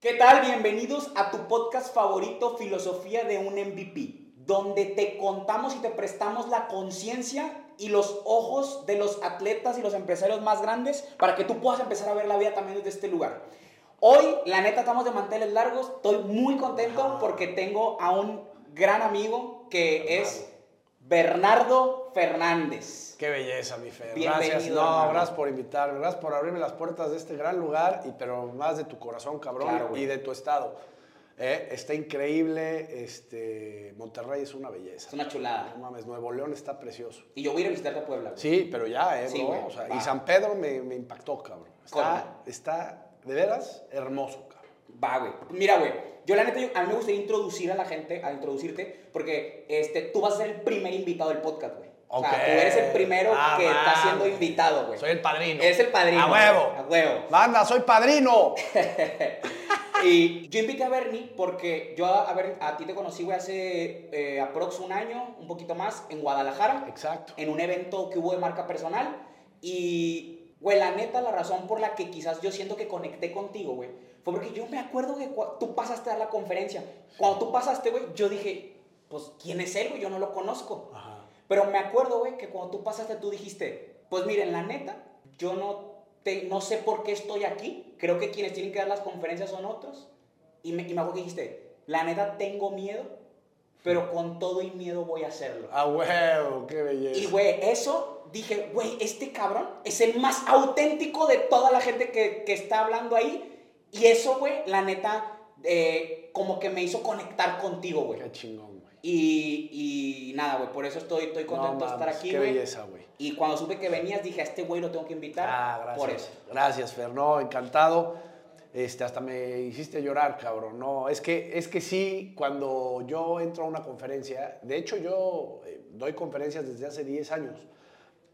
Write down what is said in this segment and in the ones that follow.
¿Qué tal? Bienvenidos a tu podcast favorito, Filosofía de un MVP, donde te contamos y te prestamos la conciencia y los ojos de los atletas y los empresarios más grandes para que tú puedas empezar a ver la vida también desde este lugar. Hoy, la neta, estamos de manteles largos. Estoy muy contento porque tengo a un gran amigo que es Bernardo Fernández. Qué belleza, mi Fer. Bienvenido, Gracias. No, hermano. gracias por invitarme. Gracias por abrirme las puertas de este gran lugar, y, pero más de tu corazón, cabrón, Claro, y de tu estado. Eh, Está increíble. Este, Monterrey es una belleza. Es una chulada. No mames, Nuevo León está precioso. Y yo voy a ir a visitarte a Puebla. güey. Sí, pero ya, ¿eh, Sí, bro? güey. O sea, Va. y San Pedro me, me impactó, cabrón. ¿Cómo? Está, está, de veras, hermoso. Va, güey. Mira, güey. Yo la neta, yo- a mí me gustaría introducir a la gente, a introducirte, porque este, tú vas a ser el primer invitado del podcast, güey. O sea, tú eres el primero Ah, que está mames. siendo invitado, güey. Soy el padrino. Eres el padrino. ¡A huevo! güey, A huevo. ¡Banda, soy padrino! Y yo invité a Bernie porque yo a, a, ver, a ti te conocí, güey, hace eh, aprox un año, un poquito más, en Guadalajara, Exacto. en un evento que hubo de marca personal. Y, güey, la neta, la razón por la que quizás yo siento que conecté contigo, güey, fue porque yo me acuerdo que tú pasaste a la conferencia. Cuando tú pasaste, güey, yo dije, pues, ¿quién es él, güey? Yo no lo conozco. Ajá. Pero me acuerdo, güey, que cuando tú pasaste, tú dijiste, pues miren, la neta, yo no, te, no sé por qué estoy aquí. Creo que quienes tienen que dar las conferencias son otros. Y me, y me acuerdo que dijiste, la neta, tengo miedo, pero con todo y miedo voy a hacerlo. ¡A huevo! ¡Qué belleza! Y, güey, eso dije, güey, este cabrón es el más auténtico de toda la gente que, que está hablando ahí. Y eso, güey, la neta, eh, como que me hizo conectar contigo, güey. ¡Qué chingón, güey! Y, y nada, güey, por eso estoy, estoy contento No de estar aquí, ¡Qué güey. belleza, güey! Y cuando supe que venías, dije, a este güey lo tengo que invitar. Ah, gracias. Por eso. Gracias, Fer. No, encantado. Este, hasta me hiciste llorar, cabrón. No, es que, es que sí, cuando yo entro a una conferencia, de hecho yo eh, doy conferencias desde hace 10 años,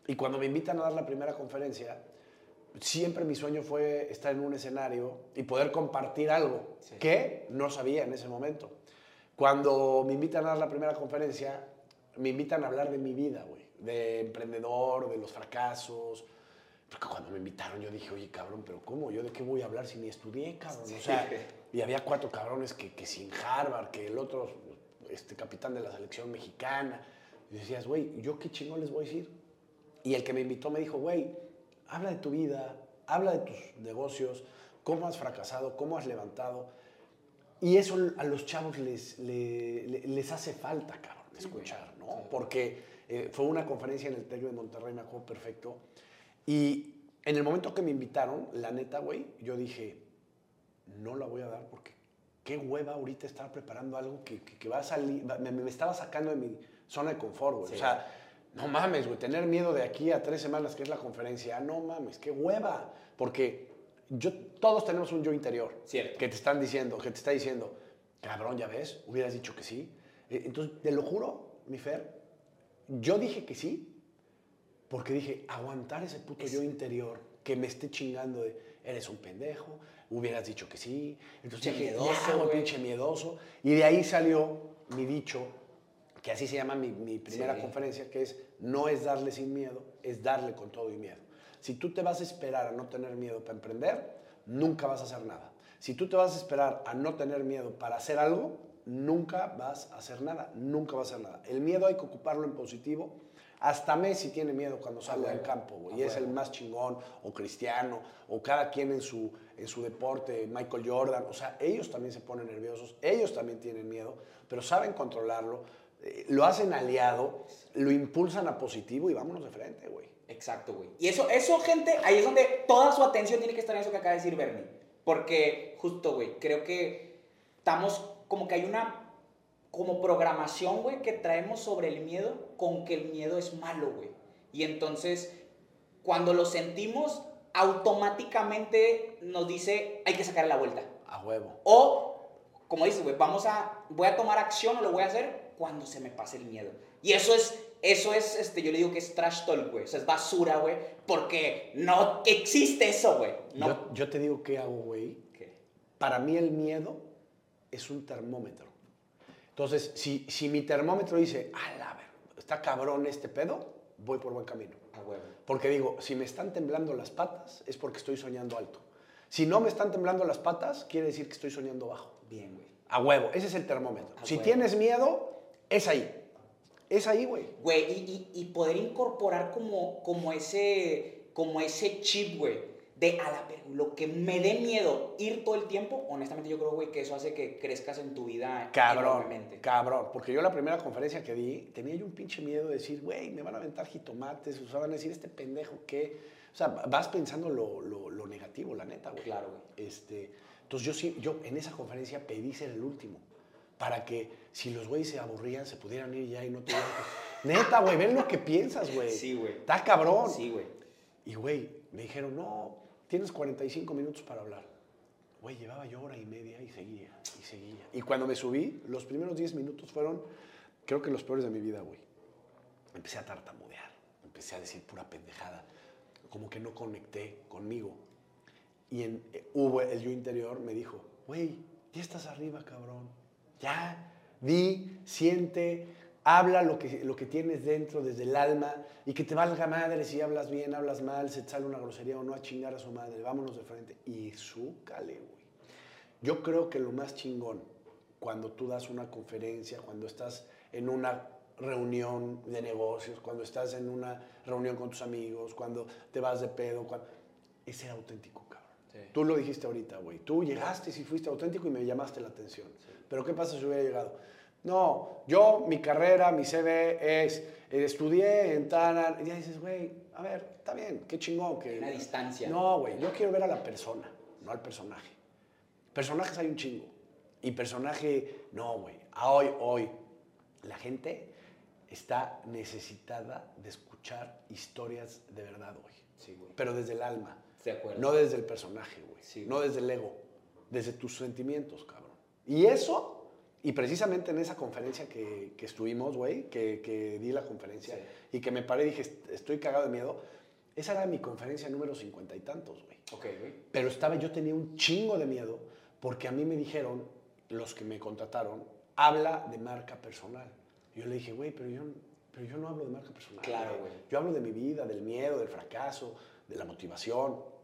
y cuando me invitan a dar la primera conferencia, siempre mi sueño fue estar en un escenario y poder compartir algo Sí. que no sabía en ese momento. Cuando me invitan a dar la primera conferencia, me invitan a hablar de mi vida, güey, de emprendedor, de los fracasos. Porque cuando me invitaron yo dije, oye, cabrón, pero ¿cómo? ¿Yo de qué voy a hablar si ni estudié, cabrón? O sea, y había cuatro cabrones que, que sin Harvard, que el otro, este capitán de la selección mexicana. Y decías, güey, ¿yo qué chingón les voy a decir? Y el que me invitó me dijo, güey, habla de tu vida, habla de tus negocios, cómo has fracasado, cómo has levantado. Y eso a los chavos les, le- le- les hace falta, cabrón, escuchar, ¿no? Porque eh, fue una conferencia en el TEC de Monterrey, me acuerdo perfecto. Y en el momento que me invitaron, la neta, güey, yo dije, no la voy a dar porque qué hueva ahorita estar preparando algo que, que- que va a salir, me, me estaba sacando de mi zona de confort, güey. Sí. O sea, no mames, güey, tener miedo de aquí a tres semanas que es la conferencia, no mames, qué hueva. Porque yo, todos tenemos un yo interior Cierto. que te están diciendo, que te está diciendo, cabrón, ya ves, hubieras dicho que sí. Eh, Entonces, te lo juro, mi Fer, yo dije que sí porque dije, aguantar ese puto yo interior que me esté chingando de, eres un pendejo, hubieras dicho que sí. Entonces Pinche dije, miedoso, pinche miedoso. Y de ahí salió mi dicho, que así se llama mi, mi primera Sí. conferencia, que es, no es darle sin miedo, es darle con todo y miedo. Si tú te vas a esperar a no tener miedo para emprender, nunca vas a hacer nada. Si tú te vas a esperar a no tener miedo para hacer algo, nunca vas a hacer nada, nunca vas a hacer nada. El miedo hay que ocuparlo en positivo. Hasta Messi tiene miedo cuando sale al campo, güey, y es el más chingón, o Cristiano, o cada quien en su, en su deporte, Michael Jordan, o sea, ellos también se ponen nerviosos, ellos también tienen miedo, pero saben controlarlo, lo hacen aliado, lo impulsan a positivo y vámonos de frente, güey. Exacto, güey. Y eso, eso, gente, ahí es donde toda su atención tiene que estar en eso que acaba de decir Bernie. Porque, justo, güey, creo que estamos como que hay una como programación, güey, que traemos sobre el miedo con que el miedo es malo, güey. Y entonces, cuando lo sentimos, automáticamente nos dice, hay que sacarle la vuelta. A huevo. O, como dices, güey, vamos a, voy a tomar acción o lo voy a hacer cuando se me pase el miedo. Y eso es, eso es, este, yo le digo que es trash talk, güey. O sea, es basura, güey, porque no existe eso, güey. No. Yo, yo te digo qué hago, güey. ¿Qué? Para mí el miedo es un termómetro. Entonces, si, si mi termómetro dice, a la ver, está cabrón este pedo, voy por buen camino. A huevo. Porque digo, si me están temblando las patas es porque estoy soñando alto. Si no me están temblando las patas, quiere decir que estoy soñando bajo. Bien, güey. A huevo, ese es el termómetro. A si huevo. tienes miedo, es ahí. Es ahí, güey. Güey, y, y- y poder incorporar como, como, ese, como ese chip, güey, de a la lo que me dé miedo ir todo el tiempo, honestamente yo creo, güey, que eso hace que crezcas en tu vida Cabrón, enormemente. cabrón. Porque yo la primera conferencia que di, tenía yo un pinche miedo de decir, güey, me van a aventar jitomates, o sea, van a decir, este pendejo, ¿qué? O sea, vas pensando lo, lo- lo negativo, la neta, güey. Claro, güey. Este, entonces yo sí, yo en esa conferencia pedí ser el último, para que si los güeyes se aburrían, se pudieran ir ya y no tuvieran que... Neta, güey, ven lo que piensas, güey. Sí, güey. Está cabrón. Sí, güey. Y, güey, me dijeron, no, tienes 45 minutos para hablar. Güey, llevaba yo hora y media y seguía, y seguía. Y cuando me subí, los primeros 10 minutos fueron, creo que los peores de mi vida, güey. Empecé a tartamudear, empecé a decir pura pendejada, como que no conecté conmigo. Y en, eh, hubo el yo interior me dijo, güey, ya estás arriba, cabrón. Ya, di, siente, habla lo que, lo que tienes dentro desde el alma y que te valga madre si hablas bien, hablas mal, se te sale una grosería o no a chingar a su madre. Vámonos de frente. Y súcale, güey. Yo creo que lo más chingón cuando tú das una conferencia, cuando estás en una reunión de negocios, cuando estás en una reunión con tus amigos, cuando te vas de pedo, cuando... es ser auténtico. Sí. Tú lo dijiste ahorita, güey. Tú llegaste y fuiste auténtico y me llamaste la atención. Pero ¿qué pasa si hubiera llegado? No, yo, mi carrera, mi CV es, eh, estudié en Tanan. Y ya dices, güey, a ver, está bien, qué chingón. Que... Una distancia. No, güey, yo quiero ver a la persona, no al personaje. Personajes hay un chingo. Y personaje, no, güey. A hoy, hoy, la gente está necesitada de escuchar historias de verdad hoy. Sí, güey. Pero desde el alma. De acuerdo. No desde el personaje, güey. Sí, no desde el ego. Desde tus sentimientos, cabrón. Y eso, y precisamente en esa conferencia que, que estuvimos, güey, que, que di la conferencia Sí. y que me paré y dije, "Est- estoy cagado de miedo. Esa era mi conferencia número cincuenta y tantos, güey. Ok, güey. Pero estaba, yo tenía un chingo de miedo porque a mí me dijeron, los que me contrataron, habla de marca personal. Yo le dije, güey, pero yo, pero yo no hablo de marca personal. Claro, güey. Yo hablo de mi vida, del miedo, del fracaso, de la motivación.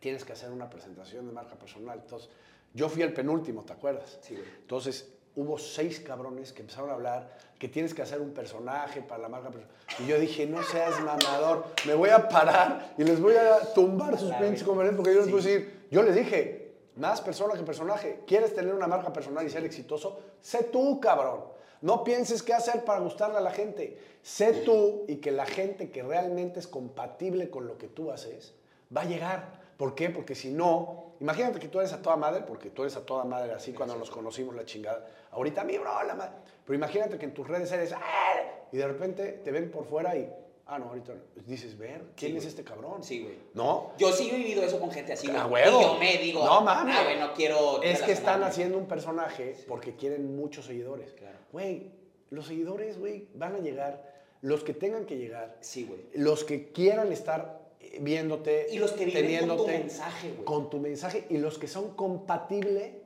Tienes que hacer una presentación de marca personal. Entonces, yo fui el penúltimo, ¿te acuerdas? Sí, güey. Entonces, hubo seis cabrones que empezaron a hablar que tienes que hacer un personaje para la marca personal. Y yo dije, no seas mamador, me voy a parar y les voy a tumbar sus pinches conferencias porque yo les voy a decir, yo les dije, más persona que personaje. ¿Quieres tener una marca personal y ser exitoso? Sé tú, cabrón. No pienses qué hacer para gustarle a la gente. Sé tú y que la gente que realmente es compatible con lo que tú haces va a llegar. ¿Por qué? Porque si no, imagínate que tú eres a toda madre, porque tú eres a toda madre así cuando nos conocimos la chingada. Ahorita mi bro, la madre. Pero imagínate que en tus redes eres "Ah", y de repente te ven por fuera y ah no, ahorita no". dices, ver, ¿quién Sí, es este cabrón? Sí, güey. ¿No? Yo sí he vivido eso con gente así, A güey. huevo. Y yo me digo, No mames. ah, güey, no quiero. Es que están relacionarme". haciendo un personaje porque quieren muchos seguidores. Claro. Güey, los seguidores, güey, van a llegar, los que tengan que llegar, Sí, güey. los que quieran estar viéndote, Y los que viven con tu mensaje, güey. con tu mensaje y los que son compatible,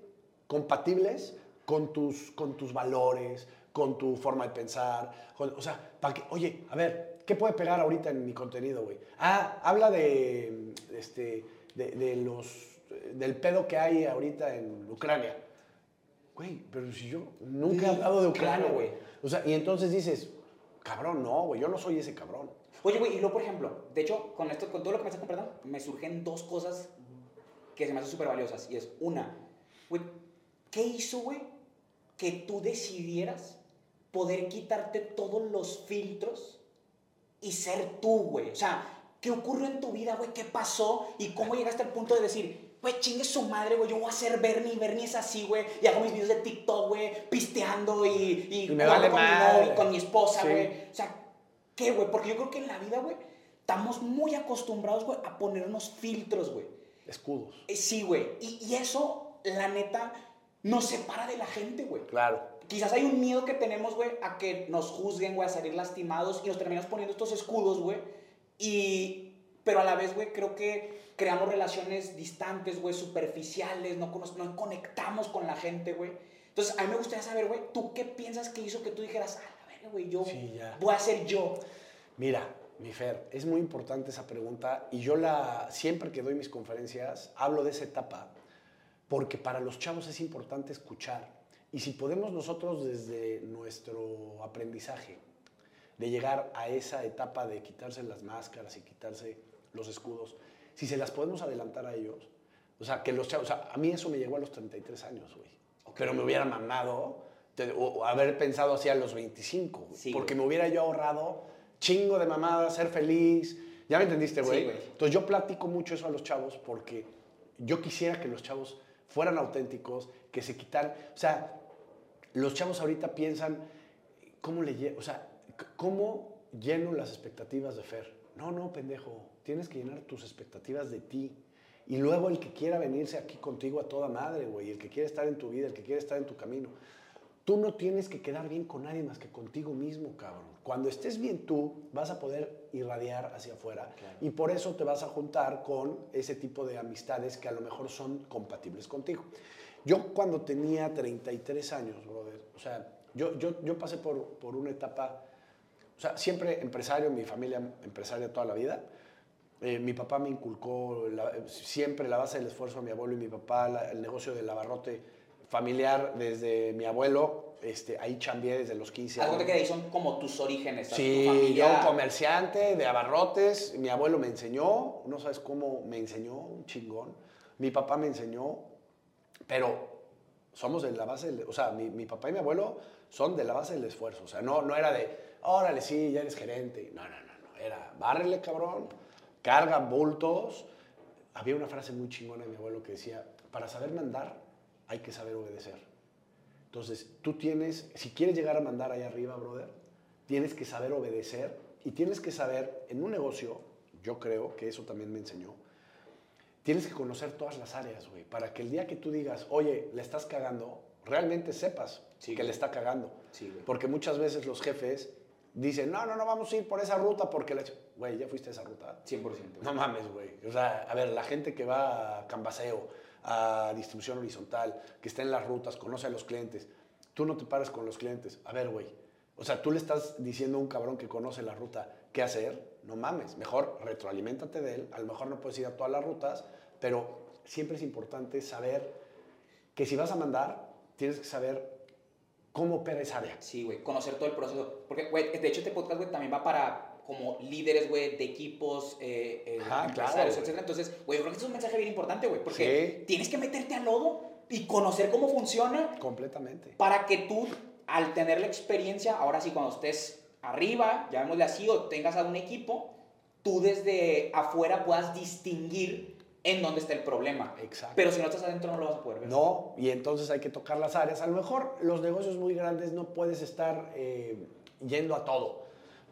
compatibles con tus, con tus valores, con tu forma de pensar. con- o sea, para que, oye, a ver, ¿qué puede pegar ahorita en mi contenido, güey? Ah, habla de, este, de, de los, del pedo que hay ahorita en Ucrania. Güey, pero si yo nunca he hablado de Ucrania, güey. O sea, y entonces dices, cabrón, no, güey, yo no soy ese cabrón. Oye, güey, y luego, por ejemplo, de hecho, con esto, con todo lo que me estás compartiendo, me surgen dos cosas que se me hacen súper valiosas. Y es, una, güey, ¿qué hizo, güey, que tú decidieras poder quitarte todos los filtros y ser tú, güey? O sea, ¿qué ocurrió en tu vida, güey? ¿Qué pasó? ¿Y cómo llegaste al punto de decir, güey, chingue su madre, güey, yo voy a ser Bernie, Bernie es así, güey, y hago mis videos de TikTok, güey, pisteando y, y, Y me vale con, mi novio, con mi esposa, Sí. güey. O sea, ¿qué, güey? Porque yo creo que en la vida, güey, estamos muy acostumbrados, güey, a ponernos filtros, güey. Escudos. Eh, Sí, güey. Y, y eso, la neta, nos separa de la gente, güey. Claro. Quizás hay un miedo que tenemos, güey, a que nos juzguen, güey, a salir lastimados y nos terminamos poniendo estos escudos, güey. Y, pero a la vez, güey, creo que creamos relaciones distantes, güey, superficiales, no, no conectamos con la gente, güey. Entonces, a mí me gustaría saber, güey, ¿tú qué piensas que hizo que tú dijeras, ah, güey, yo Sí, ya. voy a ser yo? Mira, Mi Fer, es muy importante esa pregunta y yo la siempre que doy mis conferencias hablo de esa etapa porque para los chavos es importante escuchar y si podemos nosotros desde nuestro aprendizaje de llegar a esa etapa de quitarse las máscaras y quitarse los escudos, si se las podemos adelantar a ellos, o sea, que los chavos, o sea, a mí eso me llegó a los 33 años, güey. Pero me hubiera mamado te- o, haber pensado así a los 25, güey. Sí, porque güey. me hubiera yo ahorrado chingo de mamada, ser feliz. ¿Ya me entendiste, Sí, güey? güey. Entonces yo platico mucho eso a los chavos porque yo quisiera que los chavos fueran auténticos, que se quitaran, o sea, los chavos ahorita piensan, ¿cómo le o sea, cómo lleno las expectativas de Fer? No, no, pendejo, tienes que llenar tus expectativas de ti. Y luego el que quiera venirse aquí contigo a toda madre, güey, el que quiere estar en tu vida, el que quiere estar en tu camino. Tú no tienes que quedar bien con nadie más que contigo mismo, cabrón. Cuando estés bien tú, vas a poder irradiar hacia afuera. Claro. Y por eso te vas a juntar con ese tipo de amistades que a lo mejor son compatibles contigo. Yo cuando tenía 33 años, brother, o sea, yo, yo, yo pasé por, por una etapa, o sea, siempre empresario, mi familia empresaria toda la vida. Eh, mi papá me inculcó la- siempre la base del esfuerzo a mi abuelo y mi papá, la- el negocio del abarrote familiar desde mi abuelo, este, ahí chambeé desde los 15 Algo años. que ahí son como tus orígenes. Sí, tu familia. yo comerciante de abarrotes, mi abuelo me enseñó, no sabes cómo me enseñó, un chingón. Mi papá me enseñó, pero somos de la base, del- o sea, mi, mi papá y mi abuelo son de la base del esfuerzo, o sea, no, no era de, órale, sí, ya eres gerente, no, no, no, no, era, bárrele, cabrón, carga bultos. Había una frase muy chingona de mi abuelo que decía, para saber mandar hay que saber obedecer. Entonces, tú tienes, si quieres llegar a mandar ahí arriba, brother, tienes que saber obedecer y tienes que saber, en un negocio, yo creo que eso también me enseñó, tienes que conocer todas las áreas, güey, para que el día que tú digas, oye, le estás cagando, realmente sepas Sí, que le está cagando. Sí. Porque muchas veces los jefes dicen, no, no, no, vamos a ir por esa ruta porque, ch-". güey, ¿ya fuiste a esa ruta? 100%. güey. No mames, güey. O sea, a ver, la gente que va a Cambaseo, a distribución horizontal, que está en las rutas, conoce a los clientes, tú no te pares con los clientes. A ver, güey. O sea, tú le estás diciendo a un cabrón que conoce la ruta qué hacer. No mames. Mejor retroaliméntate de él. A lo mejor no puedes ir a todas las rutas, pero siempre es importante saber que si vas a mandar, tienes que saber cómo opera esa área. Sí, güey, conocer todo el proceso. Porque, güey, de hecho este podcast, güey, también va para como líderes, güey, de equipos, eh, eh, Ajá, empresarios, claro, etcétera. Entonces, güey, yo creo que es un mensaje bien importante, güey, porque Sí. tienes que meterte al lodo y conocer cómo funciona Completamente. para que tú, al tener la experiencia, ahora sí, cuando estés arriba, llamémosle así, o tengas a un equipo, tú desde afuera puedas distinguir en dónde está el problema. Exacto. Pero si no estás adentro, no lo vas a poder ver. No, y entonces hay que tocar las áreas. A lo mejor los negocios muy grandes no puedes estar eh, yendo a todo,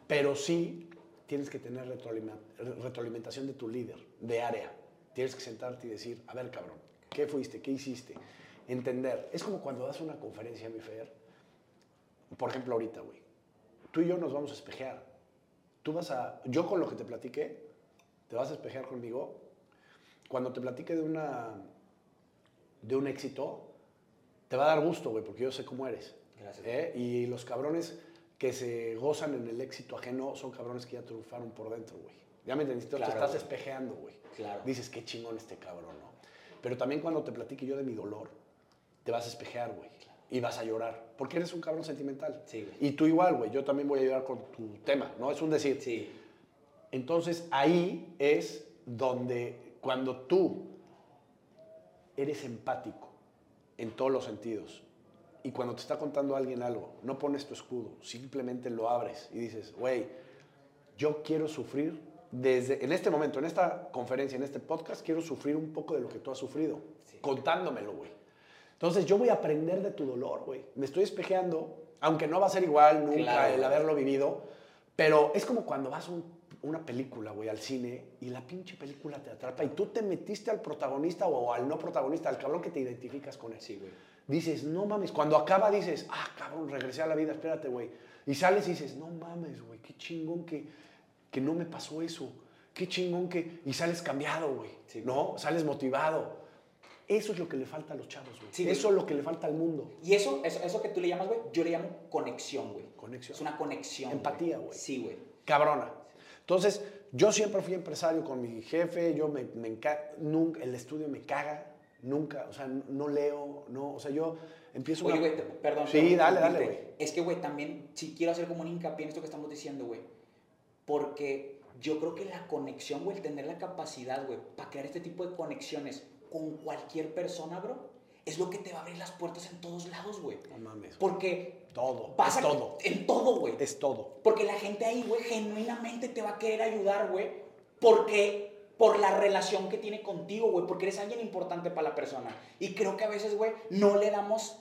pero sí tienes que tener retroalimentación de tu líder, de área. Tienes que sentarte y decir, a ver, cabrón, ¿qué fuiste? ¿Qué hiciste? Entender. Es como cuando das una conferencia, mi Fer. Por ejemplo, ahorita, güey. Tú y yo nos vamos a espejear. Tú vas a... Yo con lo que te platiqué, te vas a espejear conmigo. Cuando te platique de una de un éxito, te va a dar gusto, güey, porque yo sé cómo eres. Gracias. ¿eh? Y los cabrones que se gozan en el éxito ajeno son cabrones que ya triunfaron por dentro, güey. Ya me entendiste, Claro, te estás güey. espejeando, güey. Claro. Dices, qué chingón este cabrón, ¿no? Pero también cuando te platique yo de mi dolor, te vas a espejear, güey. Y vas a llorar, porque eres un cabrón sentimental. Sí, güey. Y tú igual, güey, yo también voy a llorar con tu tema, ¿no? Es un decir. Sí. Entonces ahí es donde cuando tú eres empático en todos los sentidos y cuando te está contando alguien algo, no pones tu escudo, simplemente lo abres y dices, güey, yo quiero sufrir desde, en este momento, en esta conferencia, en este podcast, quiero sufrir un poco de lo que tú has sufrido, Sí. contándomelo, güey. Entonces yo voy a aprender de tu dolor, güey. Me estoy espejeando, aunque no va a ser igual nunca Claro. el haberlo vivido, pero es como cuando vas a un- una película, güey, al cine y la pinche película te atrapa y tú te metiste al protagonista o al no protagonista, al cabrón que te identificas con él. Sí, güey. Dices, no mames, cuando acaba dices, ah, cabrón, regresé a la vida, espérate, güey. Y sales y dices, no mames, güey, qué chingón que, que no me pasó eso. Qué chingón que... Y sales cambiado, güey. Sí, ¿No? Sales motivado. Eso es lo que le falta a los chavos, güey. Sí, eso es lo que le falta al mundo. Y eso, eso, eso que tú le llamas, güey, yo le llamo conexión, güey. Conexión. Es una conexión. Empatía, güey. Sí, güey. Cabrona. Entonces, yo siempre fui empresario con mi jefe, yo me, me nunca, el estudio me caga, nunca, o sea, no leo, no, o sea, yo empiezo Oye, güey, perdón. Sí, perdón, dale, dale, güey. Es que, güey, también sí quiero hacer como un hincapié en esto que estamos diciendo, güey. Porque yo creo que la conexión, güey, el tener la capacidad, güey, para crear este tipo de conexiones con cualquier persona, bro, es lo que te va a abrir las puertas en todos lados, güey. No mames. Porque todo, vas es a- todo, En todo, güey. es todo. Porque la gente ahí, güey, genuinamente te va a querer ayudar, güey. Porque por la relación que tiene contigo, güey. Porque eres alguien importante para la persona. Y creo que a veces, güey, no le damos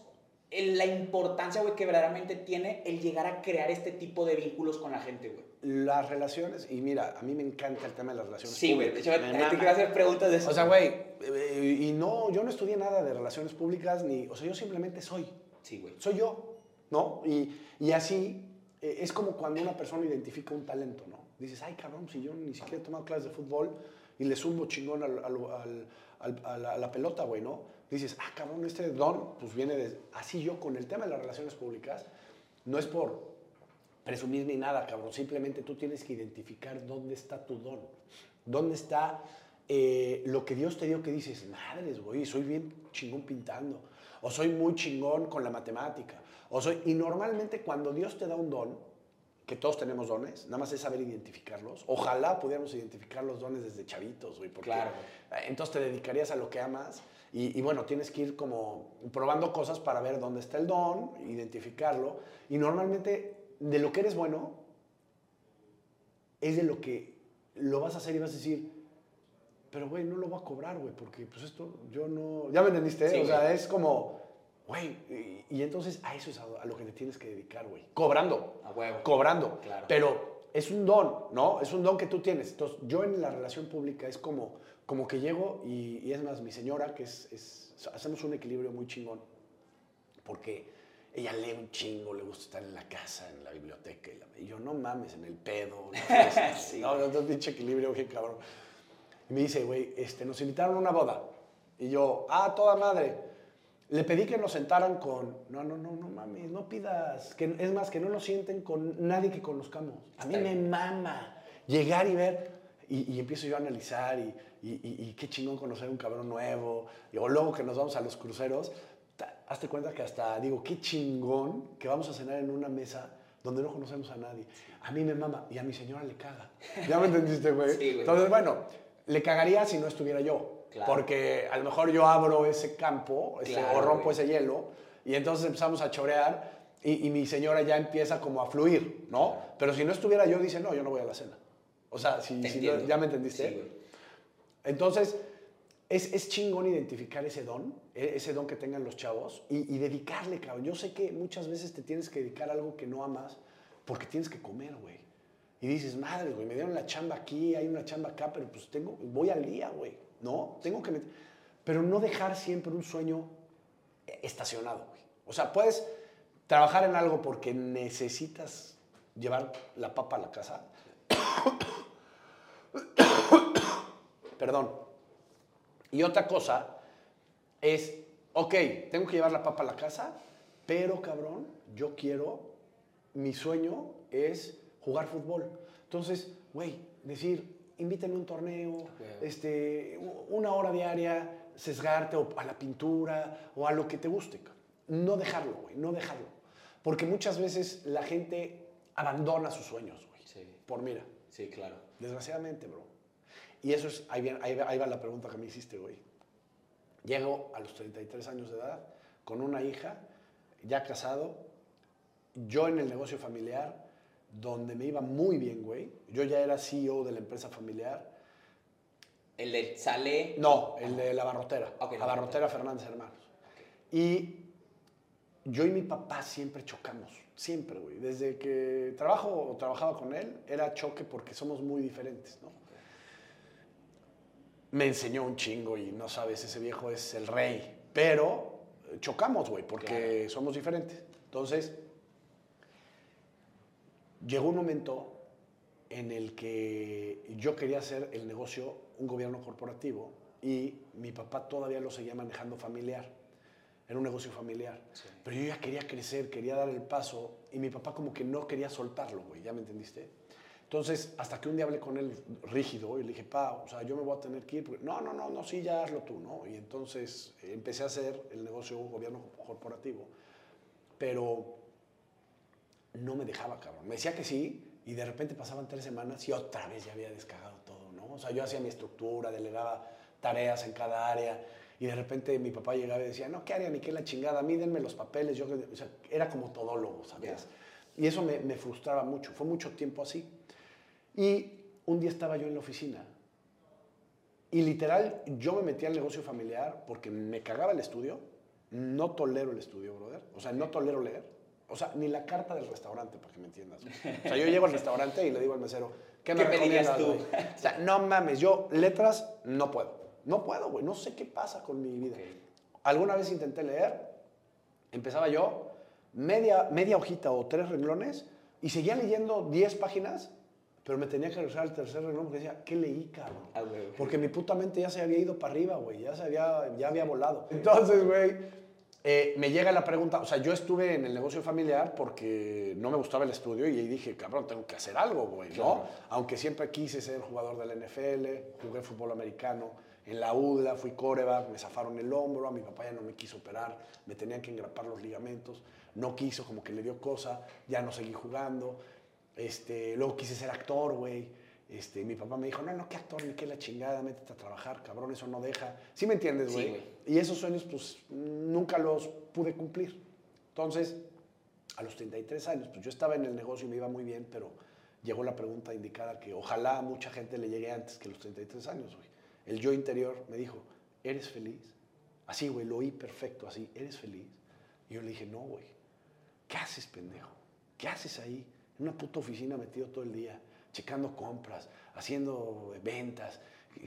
la importancia, güey, que verdaderamente tiene el llegar a crear este tipo de vínculos con la gente, güey. Las relaciones, y mira, a mí me encanta el tema de las relaciones Sí, güey. Públicas. me ahí te quiero hacer preguntas de eso. O sea, güey, eh, y no, yo no estudié nada de relaciones públicas, ni, o sea, yo simplemente soy, Sí, güey. soy yo, ¿no? Y, y así eh, es como cuando una persona identifica un talento, ¿no? Dices, ay, cabrón, si yo ni siquiera he tomado clases de fútbol y le sumo chingón al- al- al- a, la, a la pelota, güey, ¿no? Dices, ah, cabrón, este don, pues viene de... Así yo con el tema de las relaciones públicas, no es por presumir ni nada, cabrón. Simplemente tú tienes que identificar dónde está tu don. Dónde está eh, lo que Dios te dio que dices, madres, güey, soy bien chingón pintando. O soy muy chingón con la matemática. O soy... Y normalmente cuando Dios te da un don, que todos tenemos dones, nada más es saber identificarlos. Ojalá pudiéramos identificar los dones desde chavitos, güey. Porque Claro. entonces te dedicarías a lo que amas y, y bueno, tienes que ir como probando cosas para ver dónde está el don, identificarlo. Y normalmente de lo que eres bueno es de lo que lo vas a hacer y vas a decir, pero güey, no lo voy a cobrar, güey, porque pues esto yo no... ¿Ya me entendiste? Sí, o sea, es como, güey, y, y entonces a eso es a, a lo que te tienes que dedicar, güey. Cobrando A huevo. cobrando. Claro. Pero es un don, ¿no? Es un don que tú tienes. Entonces, yo en la relación pública es como, como que llego y, y es más, mi señora, que es, es- hacemos un equilibrio muy chingón, porque ella lee un chingo, le gusta estar en la casa, en la biblioteca, y, la- y yo, no mames, en el pedo. fiesta, Sí. no, no, no, pinche equilibrio, bien cabrón. Y me dice, güey, este, nos invitaron a una boda. Y yo, ah, toda madre. Le pedí que nos sentaran con, no, no, no, no mames, no pidas, que, es más, que no nos sienten con nadie que conozcamos. A mí me mama llegar y ver, y, y empiezo yo a analizar, y, y- y- y qué chingón conocer un cabrón nuevo, y, o luego que nos vamos a los cruceros, hazte cuenta que hasta digo, qué chingón que vamos a cenar en una mesa donde no conocemos a nadie. A mí me mama, y a mi señora le caga. ¿Ya me entendiste, güey? Sí, güey. Entonces, bueno, le cagaría si no estuviera yo. Claro. Porque a lo mejor yo abro ese campo ese- Claro, o rompo güey. ese hielo y entonces empezamos a chorear y, y mi señora ya empieza como a fluir, ¿no? Claro. Pero si no estuviera yo, dice, no, yo no voy a la cena. O sea, si, si no- ya me entendiste. Sí, güey. Entonces, es, es chingón identificar ese don, e- ese don que tengan los chavos y, y dedicarle, cabrón. Yo sé que muchas veces te tienes que dedicar a algo que no amas porque tienes que comer, güey. Y dices, madre, güey, me dieron la chamba aquí, hay una chamba acá, pero pues tengo, voy al día, güey. No, tengo que meter. Pero no dejar siempre un sueño estacionado, güey. O sea, puedes trabajar en algo porque necesitas llevar la papa a la casa. Perdón. Y otra cosa es, ok, tengo que llevar la papa a la casa, pero cabrón, yo quiero, mi sueño es jugar fútbol. Entonces, güey, decir, invítame a un torneo, este, una hora diaria, sesgarte o a la pintura o a lo que te guste. No dejarlo, güey, no dejarlo. Porque muchas veces la gente abandona sus sueños, güey. Sí. Por mira, Sí, claro. desgraciadamente, bro. Y eso es, ahí, viene- ahí ahí va la pregunta que me hiciste, güey. Llego a los 33 años de edad con una hija, ya casado, yo en el negocio familiar, donde me iba muy bien, güey. Yo ya era CEO de la empresa familiar. El de sale. No, el de la barrotera. Ok, la la barrotera Fernández Hermanos. Y yo y mi papá siempre chocamos. Siempre, güey. Desde que trabajo o trabajaba con él, era choque porque somos muy diferentes, ¿no? Me enseñó un chingo y no sabes, ese viejo es el rey. Pero eh, chocamos, güey, porque somos diferentes. Entonces, llegó un momento en el que yo quería hacer el negocio un gobierno corporativo y mi papá todavía lo seguía manejando familiar. Era un negocio familiar. Sí. Pero yo ya quería crecer, quería dar el paso y mi papá como que no quería soltarlo, güey, ¿ya me entendiste? Entonces, hasta que un día hablé con él rígido y le dije, pa, o sea, yo me voy a tener que ir. porque- no, no, no, no, sí, ya hazlo tú, ¿no? Y entonces eh, empecé a hacer el negocio gobierno corporativo, pero no me dejaba, cabrón. Me decía que sí y de repente pasaban tres semanas y otra vez ya había descagado todo, ¿no? O sea, yo hacía mi estructura, delegaba tareas en cada área y de repente mi papá llegaba y decía, no, ¿qué área ni qué la chingada? Mídenme los papeles. Yo, o sea, era como todólogo, ¿sabes? Y eso me, me frustraba mucho. Fue mucho tiempo así. Y un día estaba yo en la oficina y literal yo me metí al negocio familiar porque me cagaba el estudio. No tolero el estudio, brother. O sea, no tolero leer. O sea, ni la carta del restaurante, para que me entiendas. O sea, yo llego al restaurante y le digo al mesero, ¿qué me ¿Qué recomiendas, tú? güey? O sea, no mames, yo letras no puedo. No puedo, güey. No sé qué pasa con mi vida. Alguna vez intenté leer, empezaba yo, media, media hojita o tres renglones, y seguía leyendo 10 páginas, pero me tenía que regresar al tercer renglón porque decía, ¿qué leí, cabrón? Ah, güey. Porque mi puta mente ya se había ido para arriba, güey, ya, se había, ya había volado. Entonces, güey, eh, me llega la pregunta, o sea, yo estuve en el negocio familiar porque no me gustaba el estudio y ahí dije, cabrón, tengo que hacer algo, güey, ¿no? Claro. Aunque siempre quise ser jugador del NFL, jugué fútbol americano, en la UDLA fui coreback, me zafaron el hombro, a mi papá ya no me quiso operar, me tenían que engrapar los ligamentos, no quiso, como que le dio cosa, ya no seguí jugando. Este, luego quise ser actor, güey. Este, mi papá me dijo, no, no, qué actor, ni qué la chingada, métete a trabajar, cabrón, eso no deja. ¿Sí me entiendes, Sí, güey? güey. y esos sueños, pues, nunca los pude cumplir. Entonces, a los 33 años, pues yo estaba en el negocio y me iba muy bien, pero llegó la pregunta indicada que ojalá a mucha gente le llegue antes que los 33 años, güey. El yo interior me dijo, ¿eres feliz? Así, güey, lo oí perfecto, así, ¿eres feliz? Y yo le dije, no, güey. ¿Qué haces, pendejo? ¿Qué haces ahí? En una puta oficina metido todo el día, checando compras, haciendo ventas,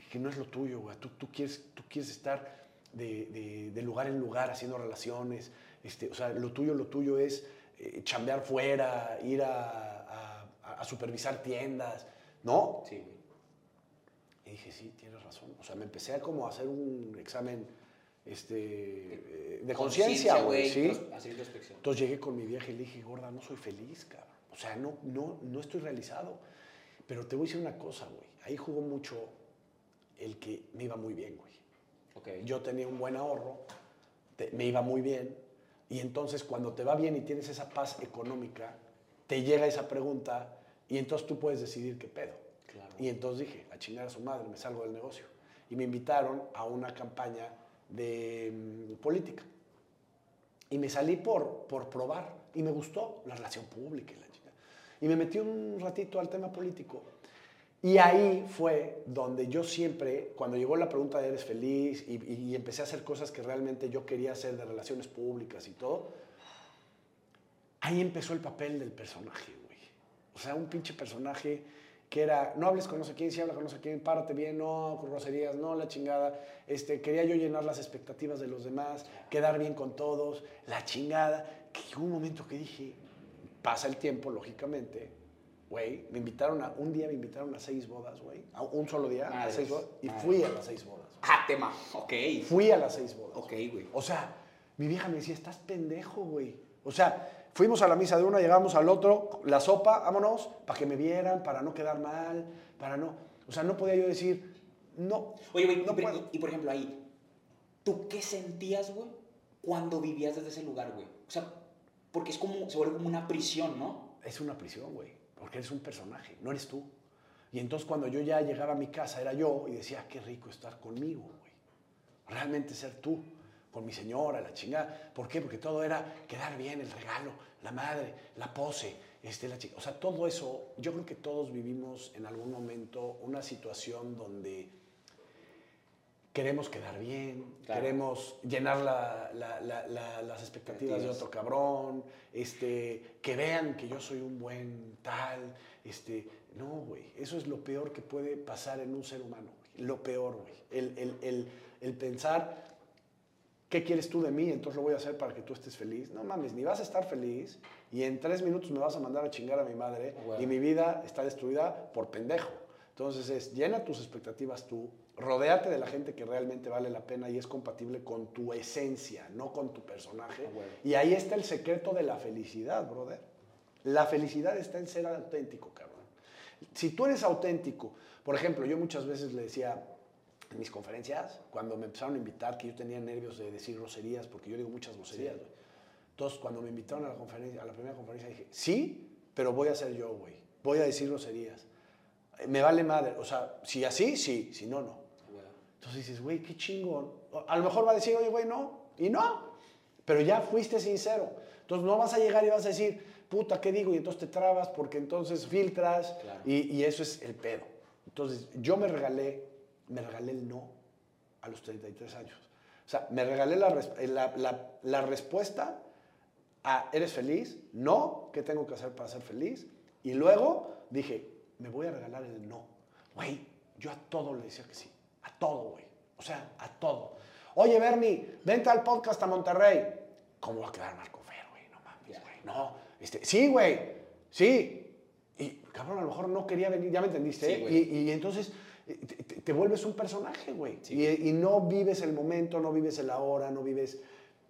que- no es lo tuyo, güey. Tú, tú, quieres, tú quieres estar de, de- de lugar en lugar haciendo relaciones. Este, o sea, lo tuyo, lo tuyo es eh, chambear fuera, ir a, a- a supervisar tiendas, ¿no? Sí. Y dije, sí, tienes razón. O sea, me empecé a como a hacer un examen este, eh, de conciencia, güey, ¿sí? Entonces llegué con mi vieja y le dije, gorda, no soy feliz, cabrón. O sea, no, no, no estoy realizado. Pero te voy a decir una cosa, güey. Ahí jugó mucho el que me iba muy bien, güey. Ok. Yo tenía un buen ahorro, te- me iba muy bien. Y entonces cuando te va bien y tienes esa paz económica, te llega esa pregunta y entonces tú puedes decidir qué pedo. Claro. Y entonces dije, a chingar a su madre, me salgo del negocio. Y me invitaron a una campaña de mm, política. Y me salí por, por probar. Y me gustó la relación pública y la. Y me metí un ratito al tema político. Y ahí fue donde yo siempre, cuando llegó la pregunta de ¿eres feliz? Y, y- y empecé a hacer cosas que realmente yo quería hacer de relaciones públicas y todo, ahí empezó el papel del personaje, güey. O sea, un pinche personaje que era, no hables con no sé quién, si habla con no sé quién, párate bien, no, groserías, no, la chingada. Este, quería yo llenar las expectativas de los demás, quedar bien con todos, la chingada. Que llegó un momento que dije, pasa el tiempo, lógicamente, güey, me invitaron a, un día me invitaron a seis bodas, güey, a un solo día, a Madres, seis bodas, y fui a las seis bodas. Ah, tema. Ok. Fui a las seis bodas. Ok, güey. O sea, mi vieja me decía, estás pendejo, güey. O sea, fuimos a la misa de una, llegamos al otro, la sopa, vámonos, para que me vieran, para no quedar mal, para no... O sea, no podía yo decir, no, Oye, güey, no y, puedo. y por ejemplo ahí, ¿tú qué sentías, güey, cuando vivías desde ese lugar, güey? O sea, porque es como, se vuelve como una prisión, ¿no? Es una prisión, güey, porque eres un personaje, no eres tú. Y entonces cuando yo ya llegaba a mi casa era yo y decía, "Ah, qué rico estar conmigo, güey. Realmente ser tú, con mi señora, la chingada. ¿Por qué? Porque todo era quedar bien, el regalo, la madre, la pose, este, la chica. O sea, todo eso, yo creo que todos vivimos en algún momento una situación donde queremos quedar bien, Claro. queremos llenar la- la- la- la- las expectativas de otro cabrón, este, que vean que yo soy un buen tal, este, no, güey, eso es lo peor que puede pasar en un ser humano, güey, lo peor, güey, el, el- el- el pensar, ¿qué quieres tú de mí? Entonces lo voy a hacer para que tú estés feliz. No mames, ni vas a estar feliz y en tres minutos me vas a mandar a chingar a mi madre Bueno. y mi vida está destruida por pendejo. Entonces es, llena tus expectativas tú, rodéate de la gente que realmente vale la pena y es compatible con tu esencia, no con tu personaje. Ah, bueno. Y ahí está el secreto de la felicidad, brother. La felicidad está en ser auténtico, cabrón. Si tú eres auténtico, por ejemplo, yo muchas veces le decía en mis conferencias, cuando me empezaron a invitar, que yo tenía nervios de decir groserías, porque yo digo muchas groserías, güey. Entonces, cuando me invitaron a la, conferencia, a la primera conferencia, dije, sí, pero voy a ser yo, güey. Voy a decir groserías. Me vale madre. O sea, si así, sí. Si no, no. Entonces dices, güey, qué chingón. A lo mejor va a decir, oye, güey, no. Y no. Pero ya fuiste sincero. Entonces no vas a llegar y vas a decir, puta, ¿qué digo? Y entonces te trabas porque entonces filtras y, y, eso es el pedo. Entonces yo me regalé, me regalé el no a los 33 años. O sea, me regalé la, la, la, la respuesta a, ¿eres feliz? No, ¿qué tengo que hacer para ser feliz? Y luego dije, me voy a regalar el no. Güey, yo a todo le decía que sí. A todo, güey. O sea, a todo. Oye, Bernie, vente al podcast a Monterrey. ¿Cómo va a quedar Marco Fer, güey? No mames, güey. No. Este, sí, güey. Sí. Y, cabrón, a lo mejor no quería venir, ya me entendiste. Sí, y, y, entonces eh, te, te, vuelves un personaje, güey. Sí, y, y, no vives el momento, no vives el ahora, no vives.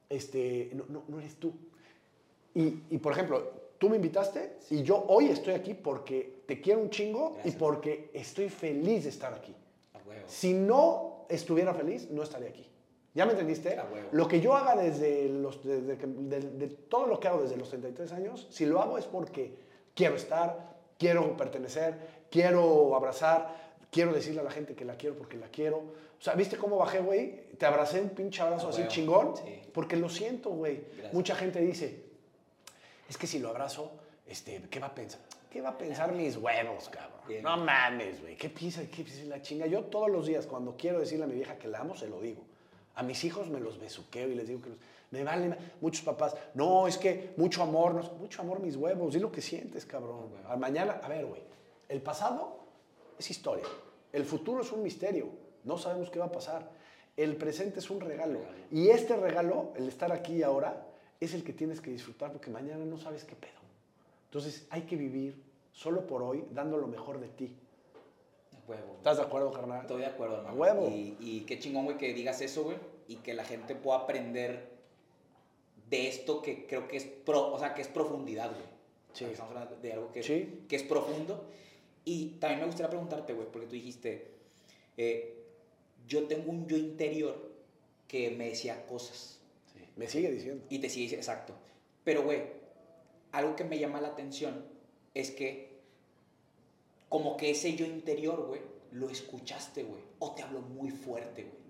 Este, no, no, no eres tú. Y, por ejemplo, tú me invitaste y yo hoy estoy aquí porque te quiero un chingo Gracias. y porque estoy feliz de estar aquí. Si no estuviera feliz, no estaría aquí. ¿Ya me entendiste? Lo que yo haga desde los, desde que, de, de, todo lo que hago desde los 33 años, si lo hago es porque quiero estar, quiero pertenecer, quiero abrazar, quiero decirle a la gente que la quiero porque la quiero. O sea, ¿viste cómo bajé, güey? Te abracé un pinche abrazo así chingón. Sí. Porque lo siento, güey. Mucha gente dice, es que si lo abrazo, este, ¿qué va a pensar? ¿Qué va a pensar mis huevos, cabrón? Bien. No mames, güey. ¿Qué piensa? ¿Qué piensa la chinga? Yo todos los días, cuando quiero decirle a mi vieja que la amo, se lo digo. A mis hijos me los besuqueo y les digo que los, me vale. Muchos papás, no, es que mucho amor, no, mucho amor mis huevos. Di lo que sientes, cabrón. A mañana, a ver, güey. El pasado es historia. El futuro es un misterio. No sabemos qué va a pasar. El presente es un regalo. Y este regalo, el estar aquí y ahora, es el que tienes que disfrutar porque mañana no sabes qué pedo. Entonces hay que vivir solo por hoy dando lo mejor de ti. Huevo. ¿Estás de acuerdo, carnal? Estoy de acuerdo, hermano. A huevo. Y, y, qué chingón, güey, que digas eso, güey, y que la gente pueda aprender de esto que creo que es, pro, o sea, que es profundidad, güey. Sí. Estamos hablando de algo que, sí. que es profundo. Y también me gustaría preguntarte, güey, porque tú dijiste, eh, yo tengo un yo interior que me decía cosas. Sí. Me sigue diciendo. Y te sigue diciendo, exacto. Pero, güey, algo que me llama la atención es que como que ese yo interior, güey, lo escuchaste, güey, o te habló muy fuerte, güey.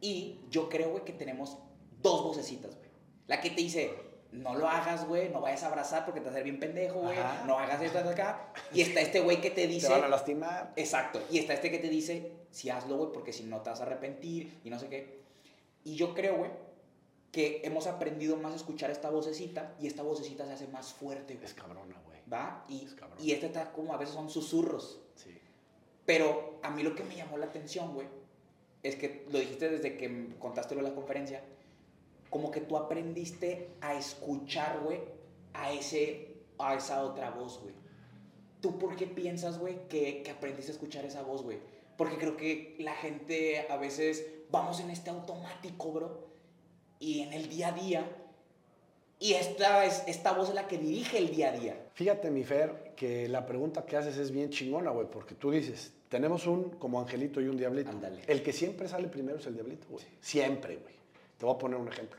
Y yo creo, güey, que tenemos dos vocecitas, güey. La que te dice, no lo hagas, güey, no vayas a abrazar porque te vas a hacer bien pendejo, güey, no hagas esto, acá. Y está este güey que te dice... Te van a lastimar. Exacto. Y está este que te dice, sí hazlo, güey, porque si no te vas a arrepentir y no sé qué. Y yo creo, güey, que hemos aprendido más a escuchar esta vocecita y esta vocecita se hace más fuerte, güey. Es cabrona, güey. ¿Va? Y, Es y este está como a veces son susurros. Sí. Pero a mí lo que me llamó la atención, güey, es que lo dijiste desde que contaste lo de la conferencia, como que tú aprendiste a escuchar, güey, a, ese, a esa otra voz, güey. ¿Tú por qué piensas, güey, que, que aprendiste a escuchar esa voz, güey? Porque creo que la gente a veces vamos en este automático, bro, y en el día a día, y esta, es, esta voz es la que dirige el día a día. Fíjate, mi Fer, que la pregunta que haces es bien chingona, güey, porque tú dices, tenemos un como angelito y un diablito. Ándale. El que siempre sale primero es el diablito, güey. Siempre, güey. Te voy a poner un ejemplo.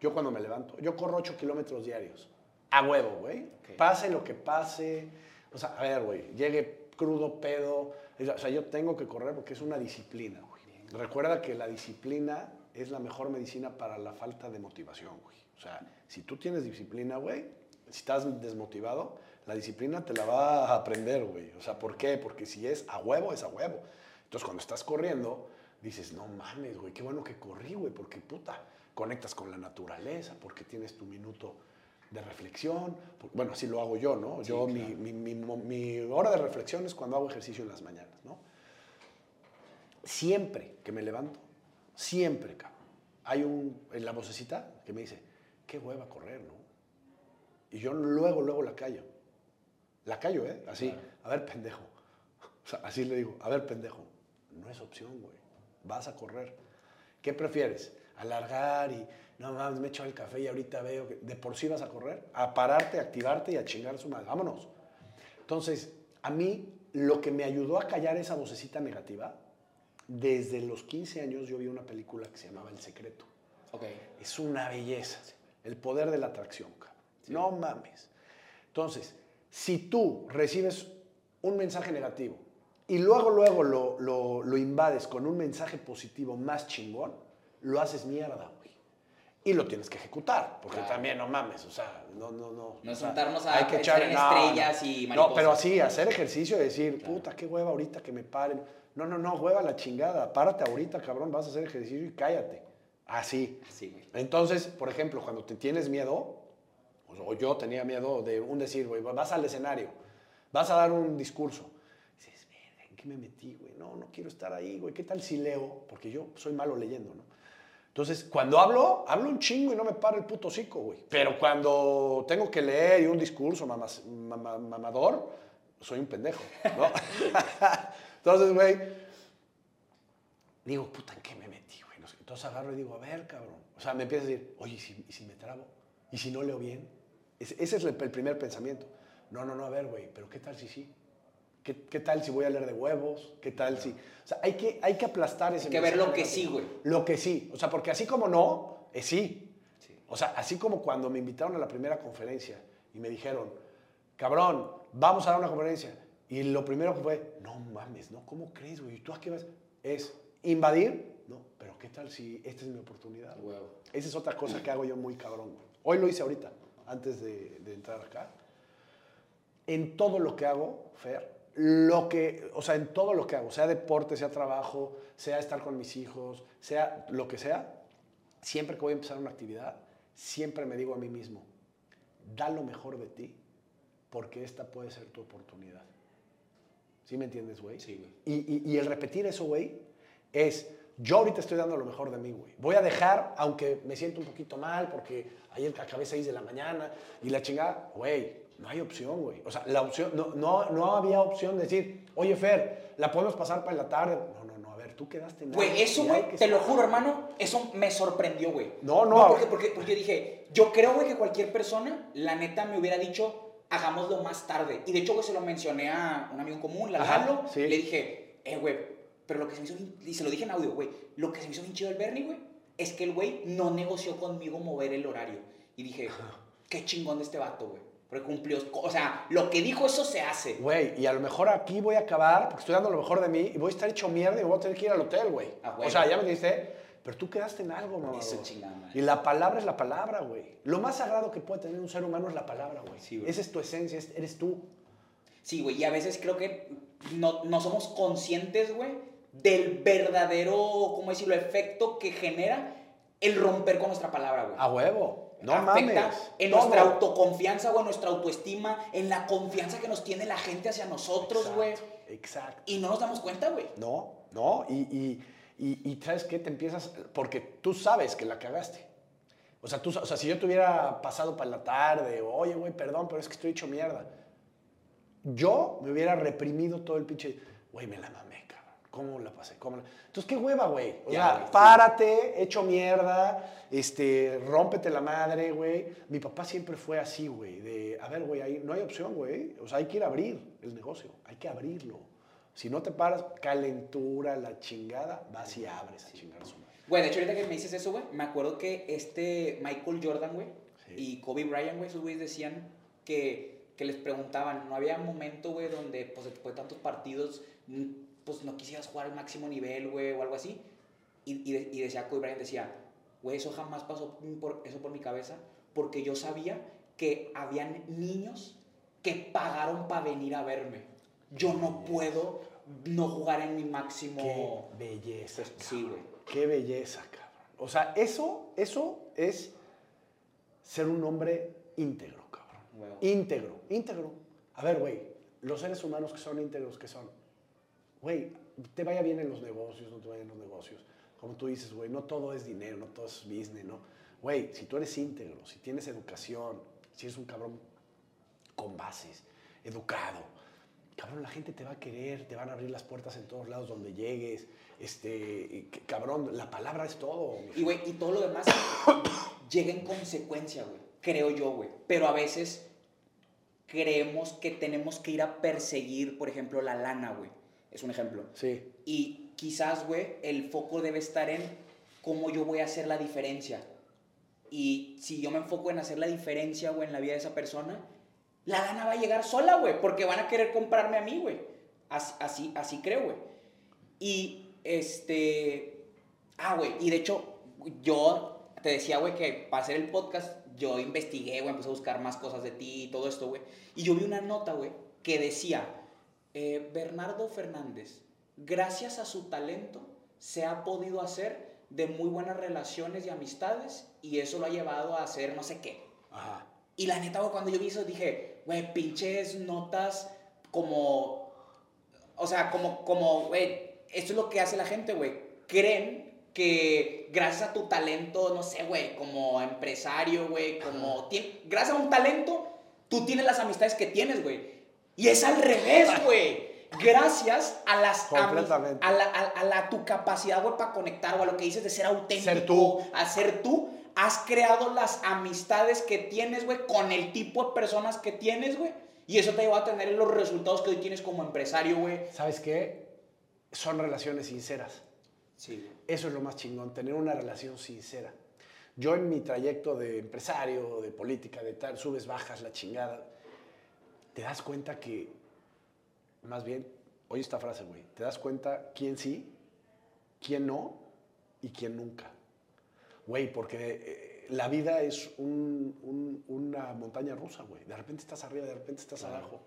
Yo cuando me levanto, yo corro 8 kilómetros diarios. A huevo, güey. Ok. Pase lo que pase. O sea, a ver, güey, llegue crudo, pedo. O sea, yo tengo que correr porque es una disciplina, güey. Recuerda que la disciplina es la mejor medicina para la falta de motivación, güey. O sea, si tú tienes disciplina, güey, si estás desmotivado, la disciplina te la va a aprender, güey. O sea, ¿por qué? Porque si es a huevo, es a huevo. Entonces, cuando estás corriendo, dices, no mames, güey, qué bueno que corrí, güey, porque puta, conectas con la naturaleza, porque tienes tu minuto de reflexión. Bueno, así lo hago yo, ¿no? Sí, yo, claro. mi, mi, mi, mi hora de reflexión es cuando hago ejercicio en las mañanas, ¿no? Siempre que me levanto, siempre, cabrón, hay un, en la vocecita que me dice, qué hueva correr, ¿no? Y yo luego, luego la callo. La callo, ¿eh? Así, Claro. a ver, pendejo. O sea, así le digo, a ver, pendejo. No es opción, güey. Vas a correr. ¿Qué prefieres? Alargar y, no mames, me echo el café y ahorita veo que de por sí vas a correr. A pararte, a activarte y a chingar a su madre. Vámonos. Entonces, A mí, lo que me ayudó a callar esa vocecita negativa, desde los 15 años yo vi una película que se llamaba El Secreto. Ok. Es una belleza. El poder de la atracción, cabrón. No mames. Entonces, si tú recibes un mensaje negativo y luego, luego lo, lo- lo invades con un mensaje positivo más chingón, lo haces mierda, güey. Y lo tienes que ejecutar, porque Claro. también no mames, o sea, no, no, no. No juntarnos a hay que echar en no, no. estrellas y No, mariposas. pero así, hacer ejercicio y decir, Claro. puta, qué hueva ahorita que me paren. No, no, no, hueva la chingada. Párate ahorita, cabrón, vas a hacer ejercicio y cállate. Así. Sí, güey. Entonces, por ejemplo, cuando te tienes miedo, o yo tenía miedo de un decir, güey, vas al escenario, vas a dar un discurso. Dices, verga, ¿en qué me metí, güey? No, no quiero estar ahí, güey. ¿Qué tal si leo? Porque yo soy malo leyendo, ¿no? Entonces, cuando hablo, hablo un chingo y no me para el puto hocico, güey. Pero cuando tengo que leer y un discurso mamas- mama- mamador, soy un pendejo, ¿no? Entonces, güey, digo, puta, ¿en qué me metí, güey? No sé. Entonces agarro y digo, a ver, cabrón. O sea, me empieza a decir, oye, ¿y si, y si me trabo? ¿Y si no leo bien? Ese, ese es el, el primer pensamiento. No, no, no, a ver, güey, pero ¿qué tal si sí? ¿Qué, qué tal si voy a leer de huevos? ¿Qué tal si...? O sea, hay que, hay que aplastar ese Hay que ver lo que sí, güey. Lo que sí. O sea, porque así como no, es sí. Sí. O sea, así como cuando me invitaron a la primera conferencia y me dijeron, cabrón, vamos a dar una conferencia. Y lo primero que fue, no mames, ¿no? ¿Cómo crees, güey? ¿Y tú a qué vas? Es invadir, ¿no? Pero ¿qué tal si esta es mi oportunidad? Huevo. Esa es otra cosa que hago yo muy cabrón. güey. Hoy lo hice ahorita, antes de, de entrar acá. En todo lo que hago, Fer, lo que, o sea, en todo lo que hago, sea deporte, sea trabajo, sea estar con mis hijos, sea lo que sea, siempre que voy a empezar una actividad, siempre me digo a mí mismo, da lo mejor de ti, porque esta puede ser tu oportunidad. ¿Sí me entiendes, güey? Sí, güey. Y, y- y el repetir eso, güey, es, yo ahorita estoy dando lo mejor de mí, güey. Voy a dejar, aunque me siento un poquito mal, porque ayer acabé 6 de la mañana y la chingada, güey, no hay opción, güey. O sea, la opción, no, no, no había opción de decir, oye, Fer, la podemos pasar para la tarde. No, no, no, a ver, tú quedaste algo Güey, eso, güey, te lo juro, hermano, eso me sorprendió, güey. No, no. porque, porque, porque yo dije, yo creo, güey, que cualquier persona, la neta, me hubiera dicho, hagámoslo más tarde. Y de hecho, güey, se lo mencioné a un amigo común, Ajá, Lalo. sí. Le dije, eh, güey, pero lo que se me hizo y se lo dije en audio, güey, lo que se me hizo bien chido del Bernie, güey, es que el güey no negoció conmigo mover el horario. Y dije, qué chingón de este vato, güey. Porque cumplió, o sea, lo que dijo, eso se hace. Güey, y a lo mejor aquí voy a acabar porque estoy dando lo mejor de mí y voy a estar hecho mierda y voy a tener que ir al hotel, güey. Ah, o sea, ya me dijiste, pero tú quedaste en algo, mamá. Eso chingada. Y la palabra es la palabra, güey. Lo más sagrado que puede tener un ser humano es la palabra, güey. Sí. Esa es tu esencia, es- eres tú. Sí, güey, y a veces creo que no, no somos conscientes, güey, del verdadero, ¿cómo decirlo?, efecto que genera el romper con nuestra palabra, güey. A huevo. No Afecta mames. en Todo. nuestra autoconfianza, güey, en nuestra autoestima, en la confianza que nos tiene la gente hacia nosotros, Exacto, güey. Exacto. Y no nos damos cuenta, güey. No, no. Y, y, y, y ¿sabes qué? Te empiezas, porque tú sabes que la cagaste. O sea, tú, o sea, si yo te hubiera pasado para la tarde, o, oye, güey, perdón, pero es que estoy hecho mierda. Yo me hubiera reprimido todo el pinche, güey, me la mamé, cabrón. ¿Cómo la pasé? ¿Cómo la-?" Entonces, qué hueva, güey. O Ya, sea, güey, sí. párate, hecho mierda, este, rómpete la madre, güey. Mi papá siempre fue así, güey, de, a ver, güey, ahí no hay opción, güey. O sea, hay que ir a abrir el negocio, hay que abrirlo. Si no te paras, calentura, la chingada, vas y abres a chingar a su madre. Güey, de hecho, ahorita que me dices eso, güey, me acuerdo que este Michael Jordan, güey, Sí. y Kobe Bryant, güey, esos güeyes decían que, que les preguntaban, no había momento, güey, donde, pues, después de tantos partidos, pues, no quisieras jugar al máximo nivel, güey, o algo así. Y, y, y decía Kobe Bryant, decía, güey, eso jamás pasó por, eso por mi cabeza, porque yo sabía que habían niños que pagaron para venir a verme. Yo no puedo no jugar en mi máximo... Qué belleza. Sí, güey. Qué belleza, cabrón. O sea, eso, eso es ser un hombre íntegro, cabrón. Íntegro, íntegro. A ver, güey, los seres humanos que son íntegros, que son, güey, te vaya bien en los negocios, no te vaya en los negocios. Como tú dices, güey, no todo es dinero, no todo es business, ¿no? Güey, si tú eres íntegro, si tienes educación, si eres un cabrón con bases, educado, cabrón, la gente te va a querer, te van a abrir las puertas en todos lados donde llegues, este, cabrón, la palabra es todo. Y, güey, y todo lo demás llega en consecuencia, güey. Creo yo, güey. Pero a veces creemos que tenemos que ir a perseguir, por ejemplo, la lana, güey. Es un ejemplo. Sí. Y quizás, güey, el foco debe estar en cómo yo voy a hacer la diferencia. Y si yo me enfoco en hacer la diferencia, güey, en la vida de esa persona, la lana va a llegar sola, güey, porque van a querer comprarme a mí, güey. Así, así, así creo, güey. Y, este... Ah, güey, y de hecho, yo te decía, güey, que para hacer el podcast yo investigué, güey, empecé a buscar más cosas de ti y todo esto, güey. Y yo vi una nota, güey, que decía, eh, Bernardo Fernández, gracias a su talento, se ha podido hacer de muy buenas relaciones y amistades y eso lo ha llevado a hacer no sé qué. Ajá. Y la neta, güey, cuando yo vi eso dije, güey, pinches notas como, o sea, como, como, güey, esto es lo que hace la gente, güey. Creen que gracias a tu talento, no sé, güey, como empresario, güey, como, gracias a un talento, tú tienes las amistades que tienes, güey. Y es al revés, güey. Gracias a las a, la, a, la, tu capacidad, güey, para conectar, o a lo que dices de ser auténtico, ser tú. a ser tú, has creado las amistades que tienes, güey, con el tipo de personas que tienes, güey. Y eso te lleva a tener los resultados que hoy tienes como empresario, güey. ¿Sabes qué? Son relaciones sinceras. Sí. Eso es lo más chingón, tener una relación sincera. Yo en mi trayecto de empresario, de política, de tal, subes, bajas, la chingada, te das cuenta que, más bien, oye esta frase, güey, te das cuenta quién sí, quién no y quién nunca. Güey, porque eh, la vida es una montaña rusa, güey. De repente estás arriba, de repente estás abajo.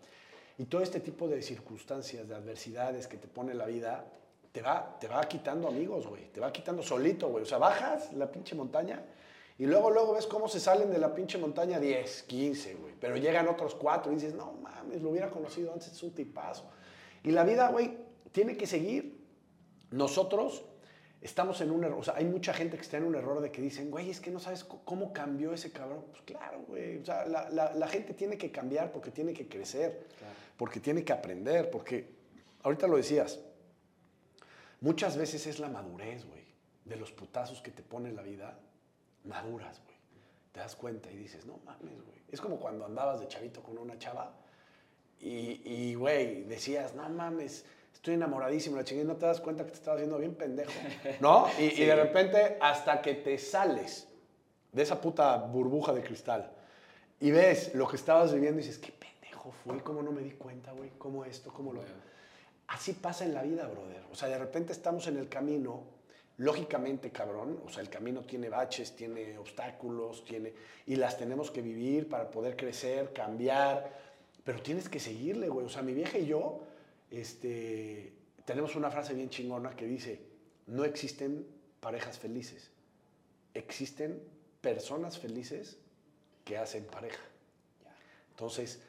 Y todo este tipo de circunstancias, de adversidades que te pone la vida, te va, te va quitando amigos, güey. Te va quitando solito, güey. O sea, bajas la pinche montaña y luego, luego ves cómo se salen de la pinche montaña 10, 15, güey. Pero llegan otros cuatro y dices, no mames, lo hubiera conocido antes, es un tipazo. Y la vida, güey, tiene que seguir. Nosotros estamos en un error. O sea, hay mucha gente que está en un error de que dicen, güey, es que no sabes cómo cambió ese cabrón. Pues claro, güey. O sea, la, la, gente tiene que cambiar porque tiene que crecer, porque tiene que aprender, porque, ahorita lo decías, Muchas veces es la madurez, güey, de los putazos que te pone la vida, maduras, güey. Te das cuenta y dices, no mames, güey. Es como cuando andabas de chavito con una chava y, güey, decías, no mames, estoy enamoradísimo, la chingada, no te das cuenta que te estabas haciendo bien pendejo, ¿no? Y, y de repente, hasta que te sales de esa puta burbuja de cristal y ves lo que estabas viviendo y dices, qué pendejo fui, cómo no me di cuenta, güey, cómo esto, cómo lo... Así pasa en la vida, brother. O sea, de repente estamos en el camino, lógicamente, cabrón, o sea, el camino tiene baches, tiene obstáculos, tiene y las tenemos que vivir para poder crecer, cambiar, pero tienes que seguirle, güey. O sea, mi vieja y yo este tenemos una frase bien chingona que dice, "No existen parejas felices. Existen personas felices que hacen pareja." Entonces,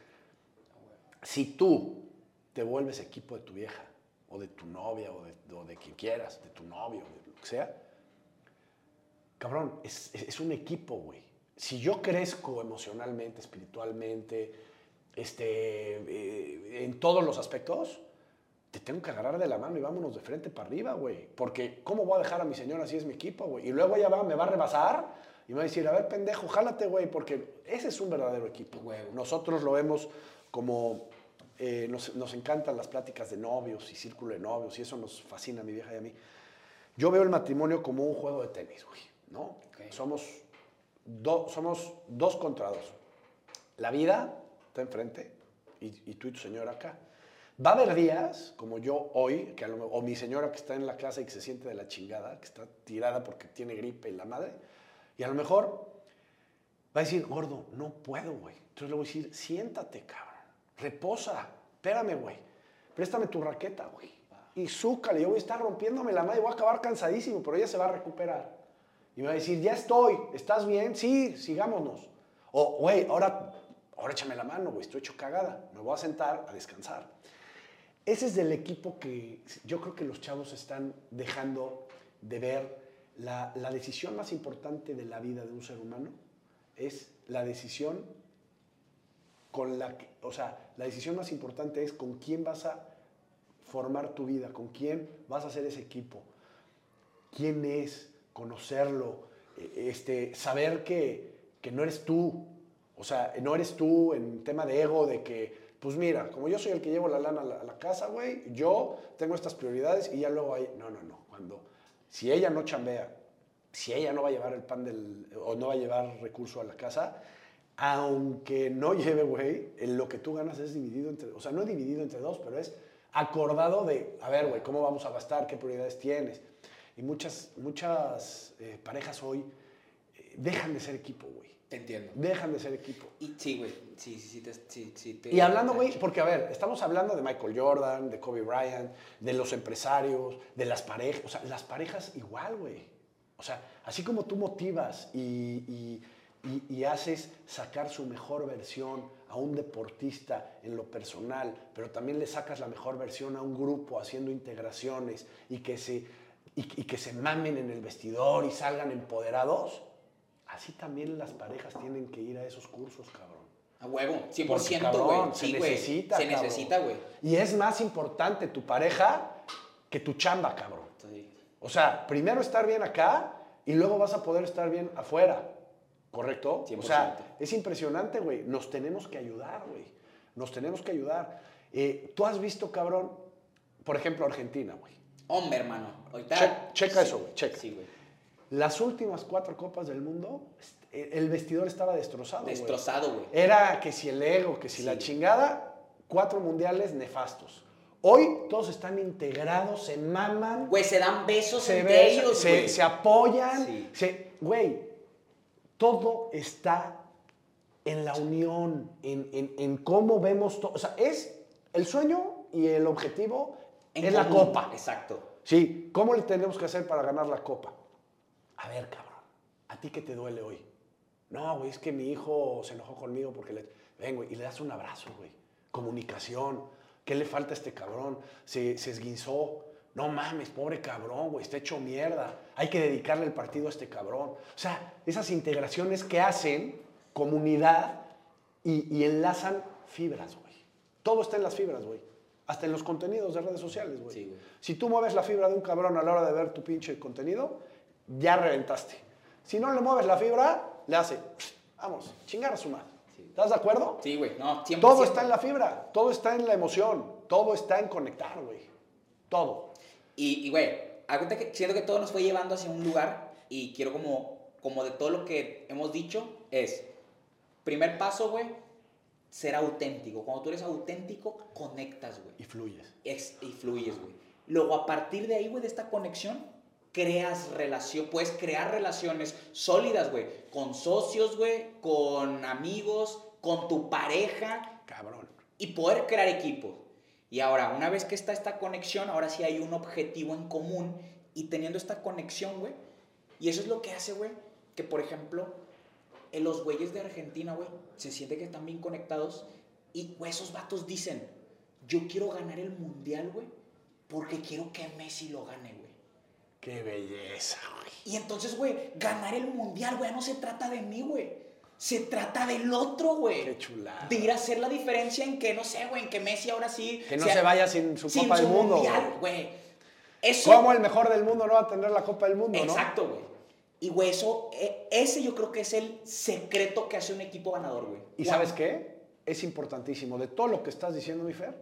si tú te vuelves equipo de tu vieja, o de tu novia, o de, quien quieras, de tu novio, de lo que sea. Cabrón, es, un equipo, güey. Si yo crezco emocionalmente, espiritualmente, este, eh, en todos los aspectos, te tengo que agarrar de la mano y vámonos de frente para arriba, güey. Porque, ¿cómo voy a dejar a mi señora si es mi equipo, güey? Y luego ella va, me va a rebasar y me va a decir, a ver, pendejo, jálate, güey, porque ese es un verdadero equipo, güey. Nosotros lo vemos como eh, nos, encantan las pláticas de novios y círculo de novios y eso nos fascina a mi vieja y a mí. Yo veo el matrimonio como un juego de tenis, güey, ¿no? Somos, somos dos contra dos. La vida está enfrente y, tú y tu señora acá. Va a haber días, como yo hoy, que o mi señora que está en la casa y que se siente de la chingada, que está tirada porque tiene gripe y la madre, y a lo mejor va a decir, gordo, no puedo, güey. Entonces le voy a decir, siéntate, cabrón reposa, espérame, güey, préstame tu raqueta, güey. Y zúcale, yo voy a estar rompiéndome la madre, voy a acabar cansadísimo, pero ella se va a recuperar. Y me va a decir, ya estoy, ¿estás bien? Sí, sigámonos. O, güey, ahora, ahora échame la mano, güey, estoy hecho cagada, me voy a sentar a descansar. Ese es del equipo que yo creo que los chavos están dejando de ver. La, decisión más importante de la vida de un ser humano es la decisión con la o sea, la decisión más importante es con quién vas a formar tu vida, con quién vas a hacer ese equipo, quién es, conocerlo, e, este, saber que, que no eres tú, O sea, no eres tú en tema de ego de que, pues mira, como yo soy el que llevo la lana a la, casa, güey, yo tengo estas prioridades y ya luego hay... No, no, no. Cuando, si ella no chambea, si ella no va a llevar el pan del... o no va a llevar recurso a la casa, aunque no lleve, güey, lo que tú ganas es dividido entre... O sea, no dividido entre dos, pero es acordado de, a ver, güey, ¿cómo vamos a gastar? ¿Qué prioridades tienes? Y muchas, muchas eh, parejas hoy eh, dejan de ser equipo, güey. Entiendo. Dejan de ser equipo. Y sí, güey. Sí, sí, sí. Te, sí, sí te- Y hablando, güey, porque a ver, estamos hablando de Michael Jordan, de Kobe Bryant, de los empresarios, de las parejas. O sea, las parejas igual, güey. O sea, así como tú motivas y, y- y- y haces sacar su mejor versión a un deportista en lo personal, pero también le sacas la mejor versión a un grupo haciendo integraciones y que se, y que se mamen en el vestidor y salgan empoderados, así también las parejas tienen que ir a esos cursos, cabrón. A huevo. 100%, Porque, güey. Sí, se güey. necesita. Se cabrón. necesita, güey. Y es más importante tu pareja que tu chamba, cabrón. Sí. O sea, primero estar bien acá y luego vas a poder estar bien afuera. ¿Correcto? O 100%. sea, es impresionante, güey. Nos tenemos que ayudar, güey. Nos tenemos que ayudar. Eh, Tú has visto, cabrón, por ejemplo, Argentina, güey. Hombre, hermano. Ahorita. Che- checa sí. eso, güey, checa. Sí, güey. Las últimas cuatro copas del mundo, eh, el vestidor estaba destrozado. Destrozado, güey. Era que si el ego, que si la chingada, cuatro mundiales nefastos. Hoy todos están integrados, se maman, Güey, se dan besos se, entre besan, ellos, se, güey. se apoyan. Sí. se- Güey, todo está en la unión, en, en- en cómo vemos todo. O sea, es el sueño y el objetivo En es la copa. Exacto. Sí, ¿cómo le tenemos que hacer para ganar la copa? A ver, cabrón, ¿a ti qué te duele hoy? No, güey, es que mi hijo se enojó conmigo porque le... Ven, güey, y le das un abrazo, güey. Comunicación. ¿Qué le falta a este cabrón? Se, se esguinzó. No mames, pobre cabrón, güey, está hecho mierda. Hay que dedicarle el partido a este cabrón. O sea, esas integraciones que hacen comunidad y, y enlazan fibras, güey. Todo está en las fibras, güey. Hasta en los contenidos de redes sociales, güey. Sí, güey. Si tú mueves la fibra de un cabrón a la hora de ver tu pinche contenido, ya reventaste. Si no le mueves la fibra, le hace, vamos, chingar a su madre. Sí. ¿Estás de acuerdo? Sí, güey. No, 100%. Todo está en la fibra, todo está en la emoción, todo está en conectar, güey. Todo. Y, güey, que siento que todo nos fue llevando hacia un lugar y quiero como, como de todo lo que hemos dicho es, primer paso, güey, ser auténtico. Cuando tú eres auténtico, conectas, güey. Y fluyes. Y fluyes, güey. Luego, a partir de ahí, güey, de esta conexión, creas relación, puedes crear relaciones sólidas, güey, con socios, güey, con amigos, con tu pareja Cabrón. y poder crear equipos. Y ahora, una vez que está esta conexión, ahora sí hay un objetivo en común y teniendo esta conexión, güey, y eso es lo que hace, güey, que por ejemplo, en los güeyes de Argentina, güey, se siente que están bien conectados y, güey, esos vatos dicen, yo quiero ganar el mundial, güey, porque quiero que Messi lo gane, güey. Qué belleza, güey. Y entonces, güey, ganar el mundial, güey, no se trata de mí, güey. Se trata del otro, güey. Qué chulada. De ir a hacer la diferencia en que, no sé, güey, en que Messi ahora sí. Que no sea- se vaya sin su sin Copa del su Mundo. mundial, güey. Eso. ¿Cómo el mejor del mundo no va a tener la Copa del Mundo, no? Exacto, güey. Y, güey, eso, e- ese yo creo que es el secreto que hace un equipo ganador, güey. ¿Y sabes qué? Es importantísimo. De todo lo que estás diciendo, mi Fer,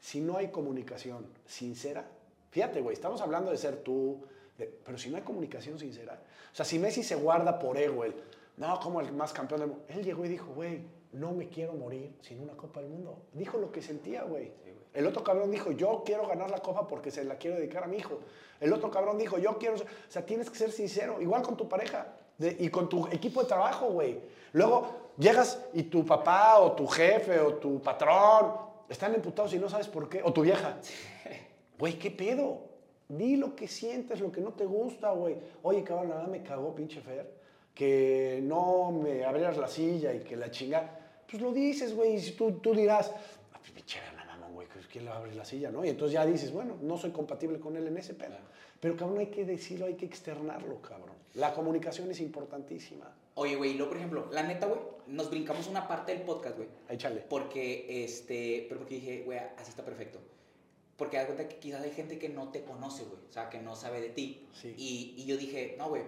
si no hay comunicación sincera, fíjate, güey, estamos hablando de ser tú, de- pero si no hay comunicación sincera, o sea, si Messi se guarda por ego, el, no, como el más campeón del mundo, él llegó y dijo, güey, no me quiero morir sin una Copa del Mundo. Dijo lo que sentía, güey. El otro cabrón dijo, yo quiero ganar la copa porque se la quiero dedicar a mi hijo. El otro cabrón dijo, yo quiero... ser-". O sea, tienes que ser sincero, igual con tu pareja de- y con tu equipo de trabajo, güey. Luego llegas y tu papá o tu jefe o tu patrón están emputados y no sabes por qué. O tu vieja. Güey, ¿qué pedo? Di lo que sientes, lo que no te gusta, güey. Oye, cabrón, nada me cagó, pinche Fer, que no me abrieras la silla y que la chinga. Pues lo dices, güey, y si tú, tú dirás, "Ah, pues, pinche Fer, nada, mamón, güey, ¿quién le va a abrir la silla, no? Y entonces ya dices, bueno, no soy compatible con él en ese pedo. Pero, cabrón, hay que decirlo, hay que externarlo, cabrón. La comunicación es importantísima. Oye, güey, luego, por ejemplo, la neta, güey, nos brincamos una parte del podcast, güey. Échale. Porque, este, pero porque dije, güey, así está perfecto. Porque das cuenta que quizás hay gente que no te conoce, güey. O sea, que no sabe de ti. Sí. Y, y yo dije, no, güey,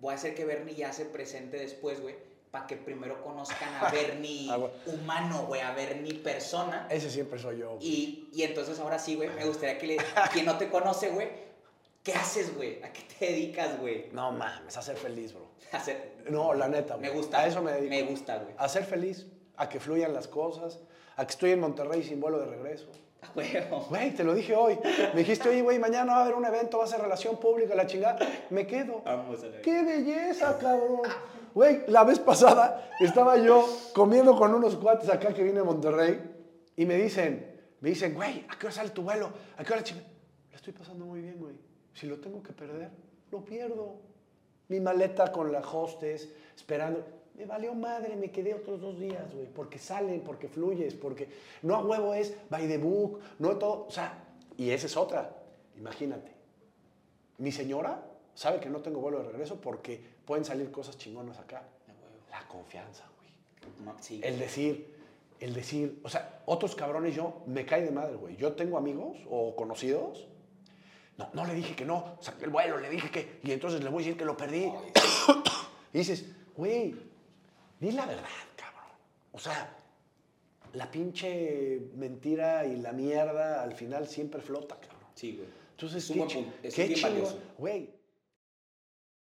voy a hacer que Bernie ya se presente después, güey, para que primero conozcan a Bernie Ah, bueno. humano, güey, a Bernie persona. Ese siempre soy yo. güey. Y, y entonces ahora sí, güey, me gustaría que le, quien no te conoce, güey, ¿qué haces, güey? ¿A qué te dedicas, güey? No mames, a ser feliz, bro. A No, la neta, Me güey. gusta. A eso me dedico. Me gusta, güey. A ser feliz, a que fluyan las cosas, a que estoy en Monterrey sin vuelo de regreso. Huevo. Güey, te lo dije hoy. Me dijiste, oye, güey, mañana va a haber un evento, va a ser relación pública, la chingada. Me quedo. Vamos a ver. ¡Qué belleza, cabrón! Güey, la vez pasada estaba yo comiendo con unos cuates acá que vine a Monterrey y me dicen, me dicen, güey, ¿a qué hora sale tu vuelo? ¿A qué hora chinga? La estoy pasando muy bien, güey. Si lo tengo que perder, lo pierdo. Mi maleta con la hostess, esperando. Me valió madre, me quedé otros dos días, güey, porque salen, porque fluyes, porque no a huevo es by the book, no todo, o sea, y esa es otra, imagínate. Mi señora sabe que no tengo vuelo de regreso porque pueden salir cosas chingonas acá. La confianza, güey. Sí. El decir, el decir, o sea, otros cabrones yo me cae de madre, güey. Yo tengo amigos o conocidos. No, no le dije que no, saqué el vuelo, le dije que, y entonces le voy a decir que lo perdí. y dices, güey, di la verdad, cabrón. O sea, la pinche mentira y la mierda al final siempre flota, cabrón. Sí, güey. Entonces, qué, qué chingón. valioso. Güey,